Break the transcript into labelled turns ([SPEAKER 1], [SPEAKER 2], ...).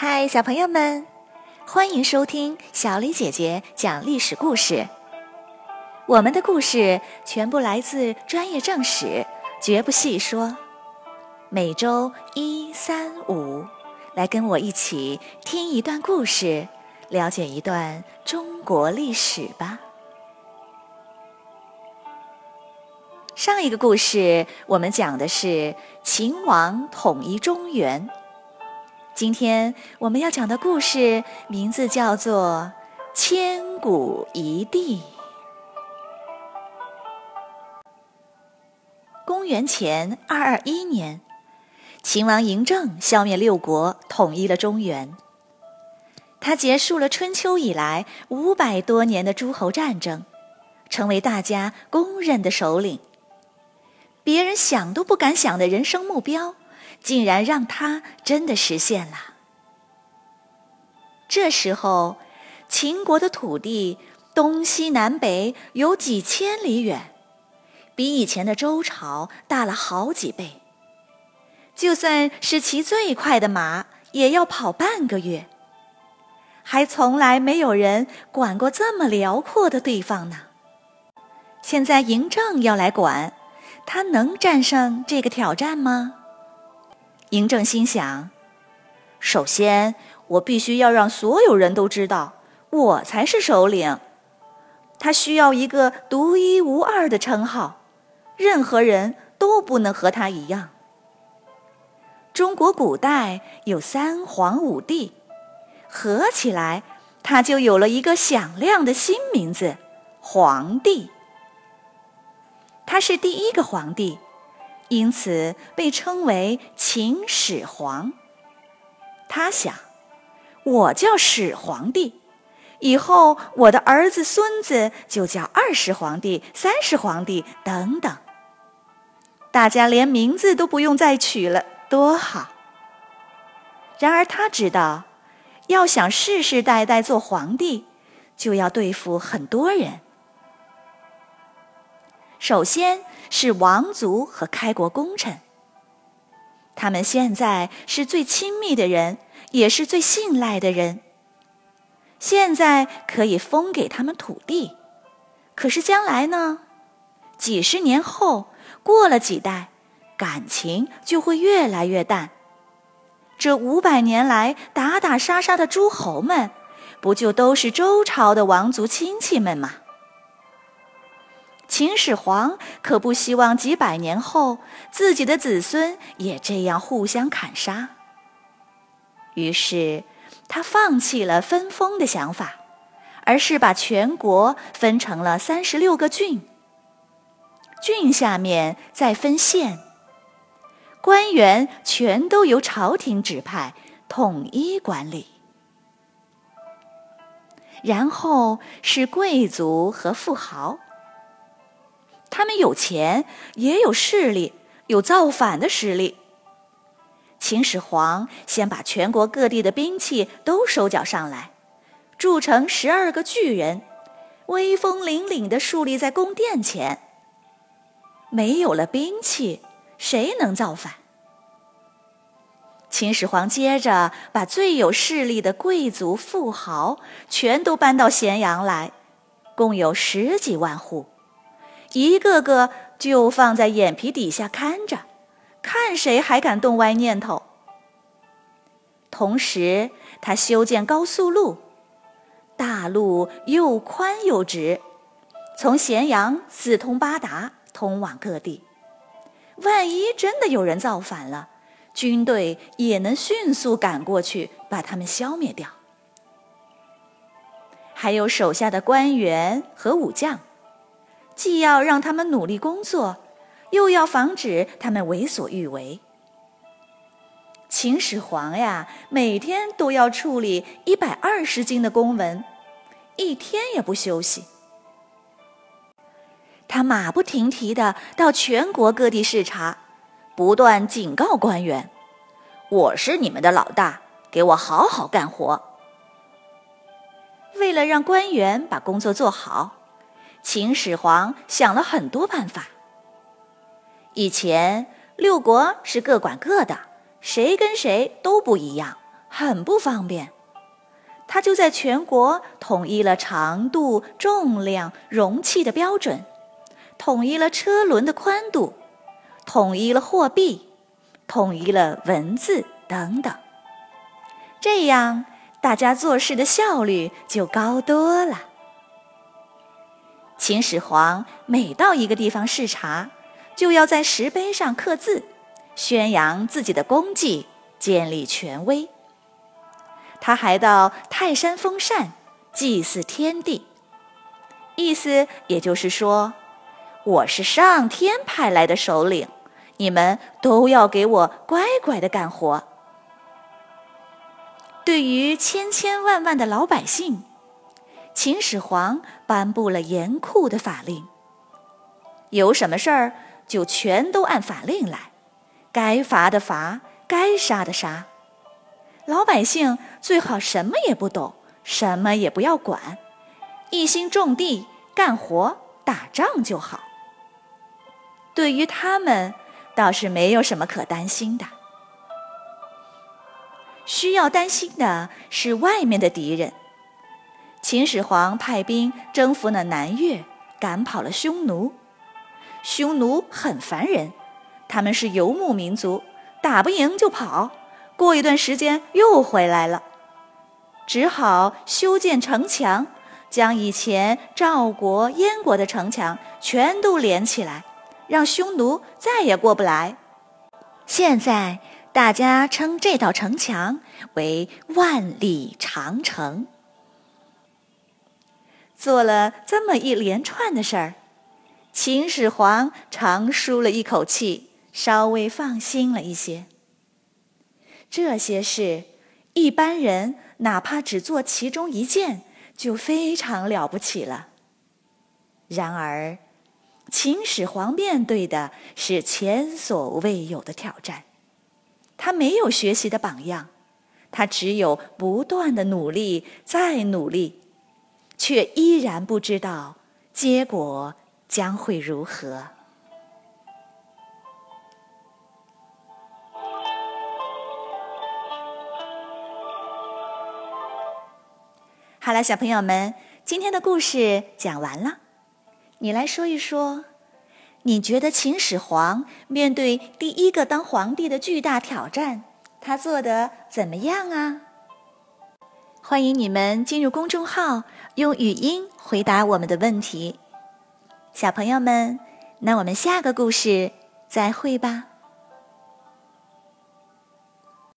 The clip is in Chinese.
[SPEAKER 1] 嗨，小朋友们，欢迎收听小李姐姐讲历史故事。我们的故事全部来自专业正史，绝不细说。每周一、三、五，来跟我一起听一段故事，了解一段中国历史吧。上一个故事我们讲的是秦王统一中原。今天我们要讲的故事名字叫做《千古一帝》。公元前二二一年，秦王嬴政消灭六国，统一了中原。他结束了春秋以来五百多年的诸侯战争，成为大家公认的首领。别人想都不敢想的人生目标。竟然让他真的实现了。这时候，秦国的土地东西南北有几千里远，比以前的周朝大了好几倍。就算是骑最快的马，也要跑半个月。还从来没有人管过这么辽阔的地方呢。现在嬴政要来管，他能战胜这个挑战吗？嬴政心想：首先，我必须要让所有人都知道我才是首领。他需要一个独一无二的称号，任何人都不能和他一样。中国古代有三皇五帝，合起来，他就有了一个响亮的新名字——皇帝。他是第一个皇帝。因此被称为秦始皇。他想，我叫始皇帝，以后我的儿子孙子就叫二世皇帝、三世皇帝等等。大家连名字都不用再取了，多好！然而他知道，要想世世代代做皇帝，就要对付很多人。首先。是王族和开国功臣，他们现在是最亲密的人，也是最信赖的人。现在可以封给他们土地，可是将来呢？几十年后，过了几代，感情就会越来越淡。这五百年来打打杀杀的诸侯们，不就都是周朝的王族亲戚们吗？秦始皇可不希望几百年后自己的子孙也这样互相砍杀。于是，他放弃了分封的想法，而是把全国分成了三十六个郡。郡下面再分县，官员全都由朝廷指派，统一管理。然后是贵族和富豪。他们有钱，也有势力，有造反的实力。秦始皇先把全国各地的兵器都收缴上来，铸成十二个巨人，威风凛凛地竖立在宫殿前。没有了兵器，谁能造反？秦始皇接着把最有势力的贵族富豪全都搬到咸阳来，共有十几万户。一个个就放在眼皮底下看着，看谁还敢动歪念头。同时，他修建高速路，大路又宽又直，从咸阳四通八达，通往各地。万一真的有人造反了，军队也能迅速赶过去，把他们消灭掉。还有手下的官员和武将。既要让他们努力工作，又要防止他们为所欲为。秦始皇呀，每天都要处理一百二十斤的公文，一天也不休息。他马不停蹄的到全国各地视察，不断警告官员：“我是你们的老大，给我好好干活。”为了让官员把工作做好。秦始皇想了很多办法。以前六国是各管各的，谁跟谁都不一样，很不方便。他就在全国统一了长度、重量、容器的标准，统一了车轮的宽度，统一了货币，统一了文字等等。这样，大家做事的效率就高多了。秦始皇每到一个地方视察，就要在石碑上刻字，宣扬自己的功绩，建立权威。他还到泰山封禅，祭祀天地，意思也就是说，我是上天派来的首领，你们都要给我乖乖的干活。对于千千万万的老百姓，秦始皇颁布了严酷的法令。有什么事儿就全都按法令来，该罚的罚，该杀的杀。老百姓最好什么也不懂，什么也不要管，一心种地、干活、打仗就好。对于他们，倒是没有什么可担心的。需要担心的是外面的敌人。秦始皇派兵征服了南越，赶跑了匈奴。匈奴很烦人，他们是游牧民族，打不赢就跑，过一段时间又回来了。只好修建城墙，将以前赵国、燕国的城墙全都连起来，让匈奴再也过不来。现在。大家称这道城墙为万里长城。做了这么一连串的事儿，秦始皇长舒了一口气，稍微放心了一些。这些事，一般人哪怕只做其中一件，就非常了不起了。然而，秦始皇面对的是前所未有的挑战。他没有学习的榜样，他只有不断的努力，再努力，却依然不知道结果将会如何。好了，小朋友们，今天的故事讲完了，你来说一说。你觉得秦始皇面对第一个当皇帝的巨大挑战，他做的怎么样啊？欢迎你们进入公众号，用语音回答我们的问题。小朋友们，那我们下个故事再会吧。